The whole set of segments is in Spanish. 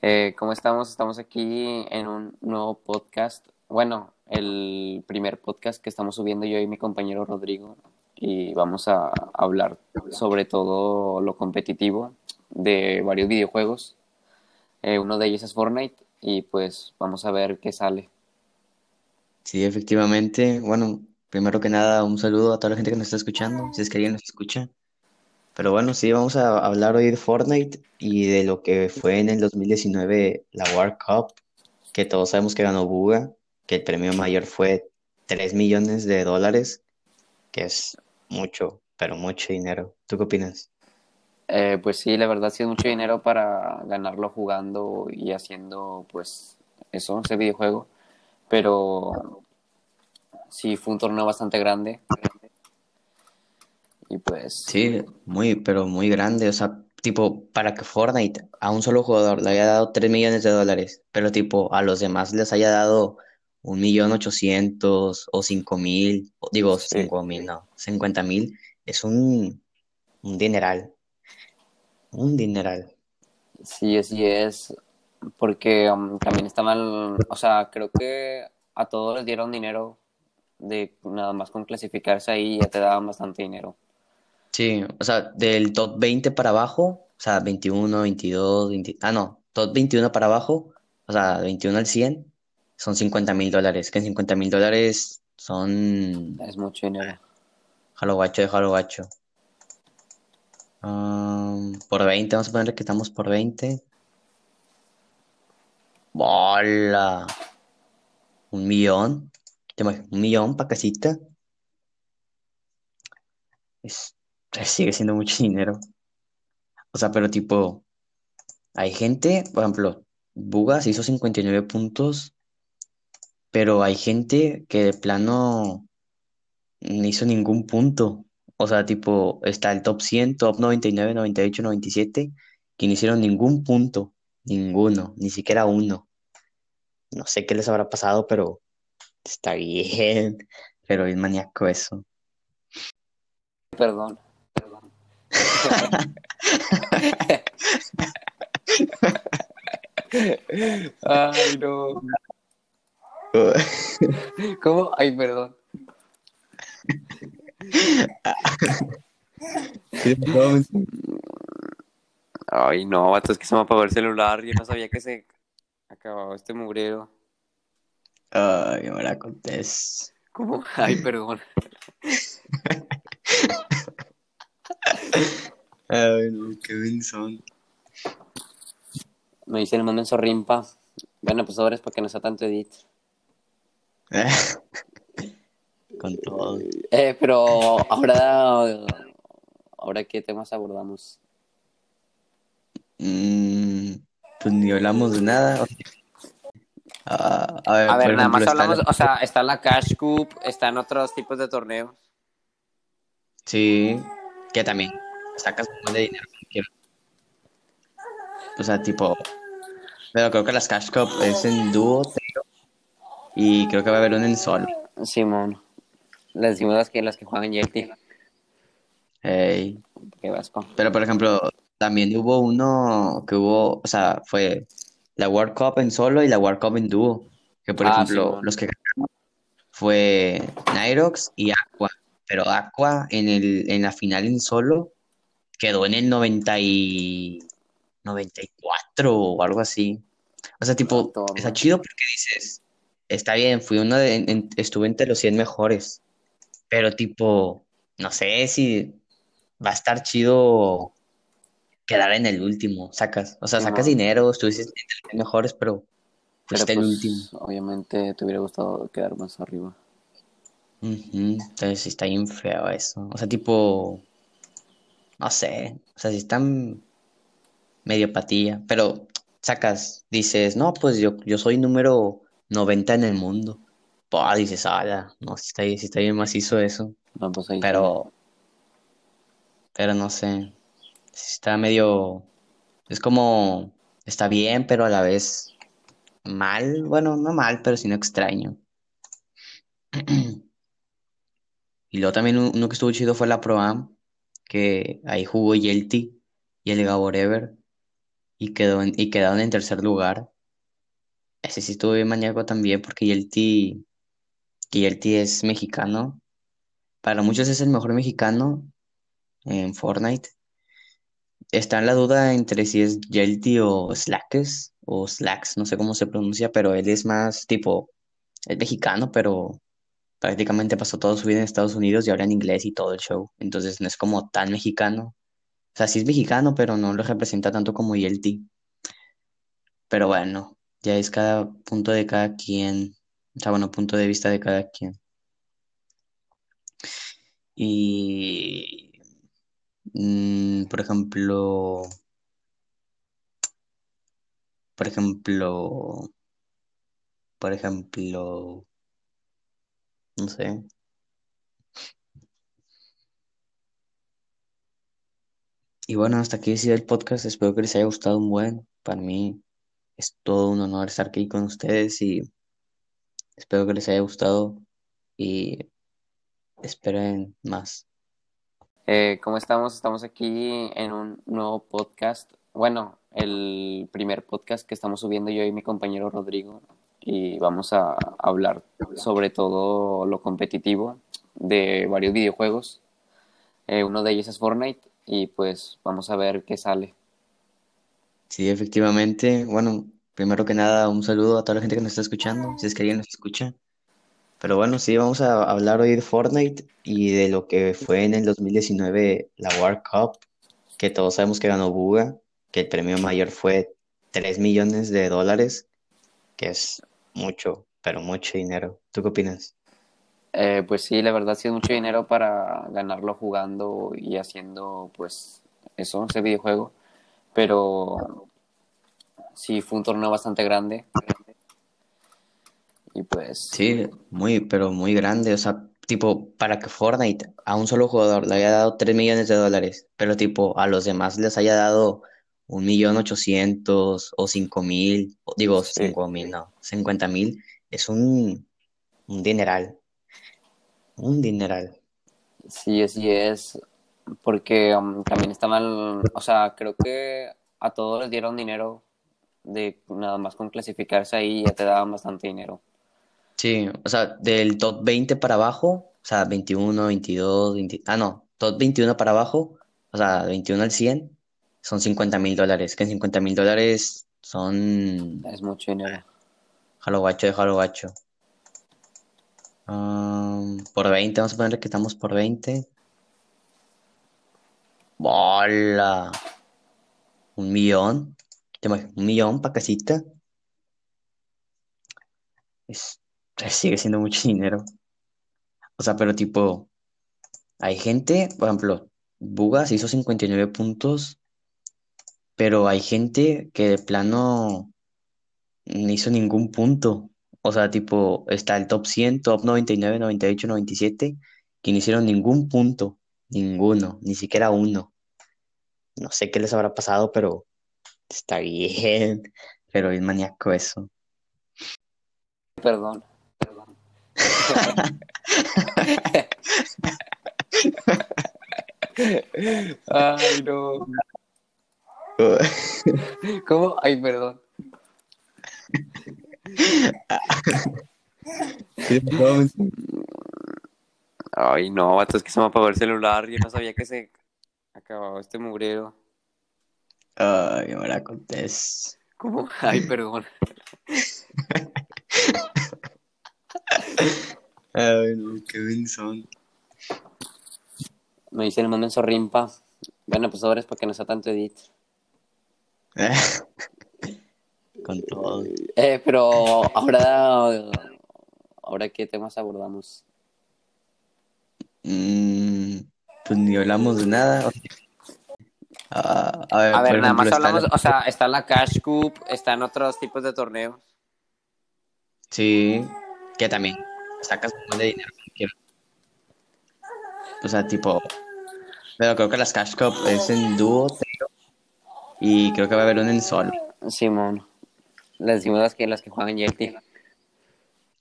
Eh, ¿cómo estamos? Estamos aquí en un nuevo podcast. Bueno, el primer podcast que estamos subiendo yo y mi compañero Rodrigo. Y vamos a hablar sobre todo lo competitivo de varios videojuegos. Eh, uno de ellos es Fortnite y pues vamos a ver qué sale. Sí, efectivamente. Bueno, primero que nada, un saludo a toda la gente que nos está escuchando, si es que alguien nos escucha. Pero bueno, sí, vamos a hablar hoy de Fortnite y de lo que fue en el 2019 la World Cup, que todos sabemos que ganó Buga, que el premio mayor fue 3 millones de dólares, que es mucho, pero mucho dinero. ¿Tú qué opinas? Eh, pues sí, la verdad ha sido mucho dinero para ganarlo jugando y haciendo pues eso, ese videojuego. Pero sí fue un torneo bastante grande. Y pues Sí, muy, pero muy grande. O sea, tipo, para que Fortnite a un solo jugador le haya dado 3 millones de dólares, pero tipo, a los demás les haya dado un millón ochocientos o cinco mil, digo, sí, cinco mil, no, cincuenta mil, es un, un dineral, un dineral. sí, así es. Porque um, también estaban, o sea, creo que a todos les dieron dinero de nada más con clasificarse ahí ya te daban bastante dinero. Sí, o sea, del top 20 para abajo, o sea, 21 22 20 ah, no, top 21 para abajo, o sea, 21 al 100 son cincuenta mil dólares, que en cincuenta mil dólares son Es mucho dinero. Jalo gacho de jalo gacho. Um, por 20, vamos a poner que estamos por 20. ¡Bola! Un millón. Un millón para casita. Es, sigue siendo mucho dinero. O sea, pero tipo, hay gente, por ejemplo, Bugas hizo 59 puntos, pero hay gente que de plano no hizo ningún punto. O sea, tipo, está el top 100, top 99, 98, 97, que no hicieron ningún punto. Ninguno, ni siquiera uno. No sé qué les habrá pasado, pero está bien. Pero es maníaco eso. Perdón. Ay, no. ¿Cómo? Ay, perdón. Ay, no, vato, es que se me apagó el celular. Yo no sabía que se acababa este mugrero. Ay, me la contés. ¿Cómo? Ay, perdón. Ay, no, qué son. Me dice el mando en Sorrimpa. Bueno, pues ahora es para que no sea tanto edit. Con todo. Eh, pero ahora, ahora qué temas abordamos. Mm, pues ni hablamos de nada. Ah, a ver, A ver, nada más hablamos, la- o sea, está la Cash Cup, están otros tipos de torneos. Sí, que también sacas un montón de dinero. O sea, tipo, pero creo que las Cash Cup es en dúo, y creo que va a haber uno en solo. Simón. Les decimos las que, las que juegan Yeti. Ey. Qué vasco. Pero por ejemplo, también hubo uno que hubo, o sea, fue la World Cup en solo y la World Cup en dúo. Que por Ah, ejemplo, Simón. los que ganaron fue Nyrox y Aqua. Pero Aqua en el, en la final en solo quedó en el 90 y 94 o algo así. O sea, tipo, Toma. está chido porque dices, está bien, fui uno de, en- estuve entre los 100 mejores. Pero tipo, no sé si va a estar chido quedar en el último, sacas. O sea, sacas Simón. dinero, estuviste entre los 100 mejores, pero Pero fuiste el pues, último. obviamente te hubiera gustado quedar más arriba. Ujú, Entonces sí está bien feo eso. O sea, tipo, no sé. O sea, si están medio patilla. Pero sacas, dices, no, pues yo, yo soy número 90 en el mundo. Dices, ala, no, si está, bien- sí está bien macizo eso. No, pues ahí sí. Pero, pero no sé. Sí está medio. Es como. Está bien, pero a la vez mal. Bueno, no mal, pero sino extraño. Y luego también un- uno que estuvo chido fue la Pro Am, que ahí jugó Yelty y el Gabo Ever. y, quedó y quedaron en tercer lugar. Ese sí estuvo bien maníaco también porque Yelty, Yelty es mexicano. Para muchos es el mejor mexicano en Fortnite. Está en la duda entre si es Yelty o Slackes o Slacks, no sé cómo se pronuncia, pero él es más tipo, es mexicano, pero prácticamente pasó toda su vida en Estados Unidos y habla en inglés y todo el show. Entonces no es como tan mexicano. O sea, sí es mexicano, pero no lo representa tanto como Yelty. Pero bueno, ya es cada punto de cada quien. O sea, bueno, punto de vista de cada quien. Y, mm, por ejemplo, por ejemplo, por ejemplo, no sé. Y bueno, hasta aquí ha sido el podcast. Espero que les haya gustado un buen. Para mí es todo un honor estar aquí con ustedes y espero que les haya gustado y esperen más. Eh, ¿cómo estamos? Estamos aquí en un nuevo podcast. Bueno, el primer podcast que estamos subiendo yo y mi compañero Rodrigo. Y vamos a hablar sobre todo lo competitivo de varios videojuegos. Eh, uno de ellos es Fortnite y pues vamos a ver qué sale. Sí, efectivamente. Bueno, primero que nada, un saludo a toda la gente que nos está escuchando, si es que alguien nos escucha. Pero bueno, sí, vamos a hablar hoy de Fortnite y de lo que fue en el 2019 la World Cup, que todos sabemos que ganó Buga, que el premio mayor fue 3 millones de dólares, que es mucho, pero mucho dinero. ¿Tú qué opinas? Eh, pues sí, la verdad sí es mucho dinero para ganarlo jugando y haciendo pues eso, ese videojuego. Pero sí fue un torneo bastante grande. Y pues Sí, muy, pero muy grande. O sea, tipo, para que Fortnite a un solo jugador le haya dado 3 millones de dólares, pero tipo, a los demás les haya dado un millón ochocientos o cinco mil, digo, sí, cinco mil, no, cincuenta mil, es un, un dineral, un dineral. sí, así es. Porque um, también estaban, o sea, creo que a todos les dieron dinero de nada más con clasificarse ahí ya te daban bastante dinero. Sí, o sea, del top 20 para abajo, o sea, 21 22 20 ah, no, top 21 para abajo, o sea, 21 al 100 son cincuenta mil dólares, que en cincuenta mil dólares son Es mucho dinero. Jalo gacho de jalo gacho. Um, por 20, vamos a poner que estamos por 20. ¡Bola! Un millón. Un millón para casita. Es, sigue siendo mucho dinero. O sea, pero tipo, hay gente, por ejemplo, Bugas hizo 59 puntos, pero hay gente que de plano no hizo ningún punto. O sea, tipo, está el top 100, top 99, 98, 97, que no hicieron ningún punto. Ninguno, ni siquiera uno. No sé qué les habrá pasado, pero está bien. Pero es maníaco eso. Perdón, perdón. Ay, no. ¿Cómo? Ay, perdón. Ay, no, vato, es que se me apagó el celular. Yo no sabía que se acababa este mugrero. Ay, la contés. ¿Cómo? Ay, perdón. Ay, no, qué benzón. Me dice el mando en Sorrimpa. Bueno, pues ahora es para que no sea tanto edit. Con todo. Eh, pero ahora, ahora qué temas abordamos. Mm, pues ni hablamos de nada. Ah, a ver, A ver, por nada más ejemplo, hablamos, la- o sea, está la Cash Cup, están otros tipos de torneos. Sí, que también sacas un montón de dinero. O sea, tipo. Pero creo que las Cash Cup es en dúo, y creo que va a haber una en solo. Simón. Les decimos las que, las que juegan Yeti.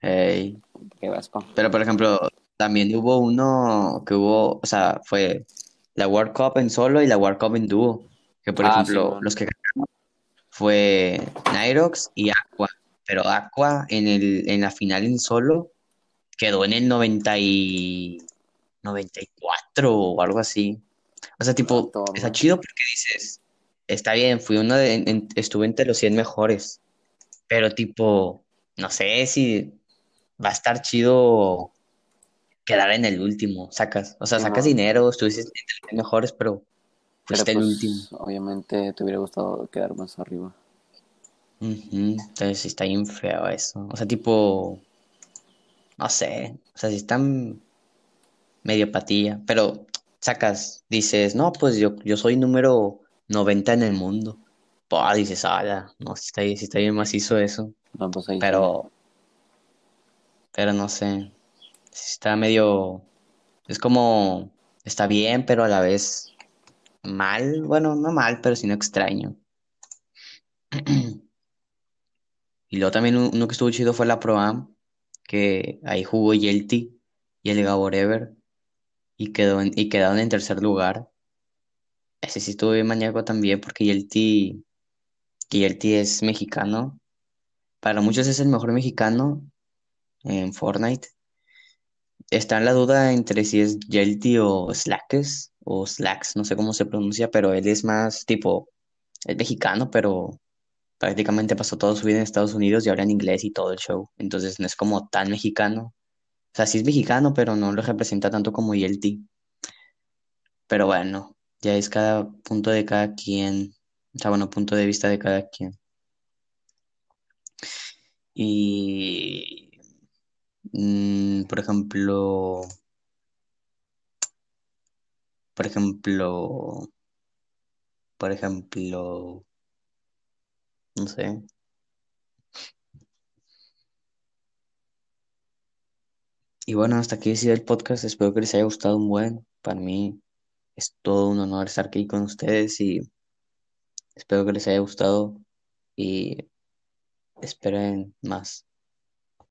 Ey. Qué vasco. Pero por ejemplo, también hubo uno que hubo, o sea, fue la World Cup en solo y la World Cup en dúo. Que por Ah, ejemplo, los que ganaron, fue Nyrox y Aqua. Pero Aqua en, el, en la final en solo quedó en el 90 y 94 o algo así. O sea, tipo, está chido porque dices, está bien, fui uno de, en- estuve entre los 100 mejores, pero tipo, no sé si va a estar chido quedar en el último, sacas, o sea, Sí, sacas dinero, estuviste entre los 100 mejores, pero Pero fuiste el pues, último. obviamente te hubiera gustado quedar más arriba. Ujú, Entonces sí está bien feo eso. O sea, tipo, no sé, o sea, si están medio patilla, pero sacas, dices, no, pues yo, yo soy número 90 en el mundo. Pues dices, ah, no, sí está, sí está bien macizo eso, No, pues ahí pero, pero no sé, está medio, es como, está bien, pero a la vez mal, bueno, no mal, pero sino extraño. Y luego también un- uno que estuvo chido fue la Pro Am, que ahí jugó Yelty y el Gabor Ever, y, quedó en- y quedaron en tercer lugar. Ese sí estuvo bien maníaco también, porque Yelty, Yelty es mexicano. Para muchos es el mejor mexicano en Fortnite. Está en la duda entre si es Yelty o Slacks, o Slacks, no sé cómo se pronuncia, pero él es más tipo, es mexicano, pero prácticamente pasó toda su vida en Estados Unidos y habla en inglés y todo el show. Entonces no es como tan mexicano. O sea, sí es mexicano, pero no lo representa tanto como Yelty. Pero bueno, ya es cada punto de cada quien. O sea, bueno, punto de vista de cada quien. Y, mm, por ejemplo, por ejemplo, por ejemplo, no sé. Y bueno, hasta aquí ha sido el podcast. Espero que les haya gustado un buen. Para mí es todo un honor estar aquí con ustedes y espero que les haya gustado y esperen más.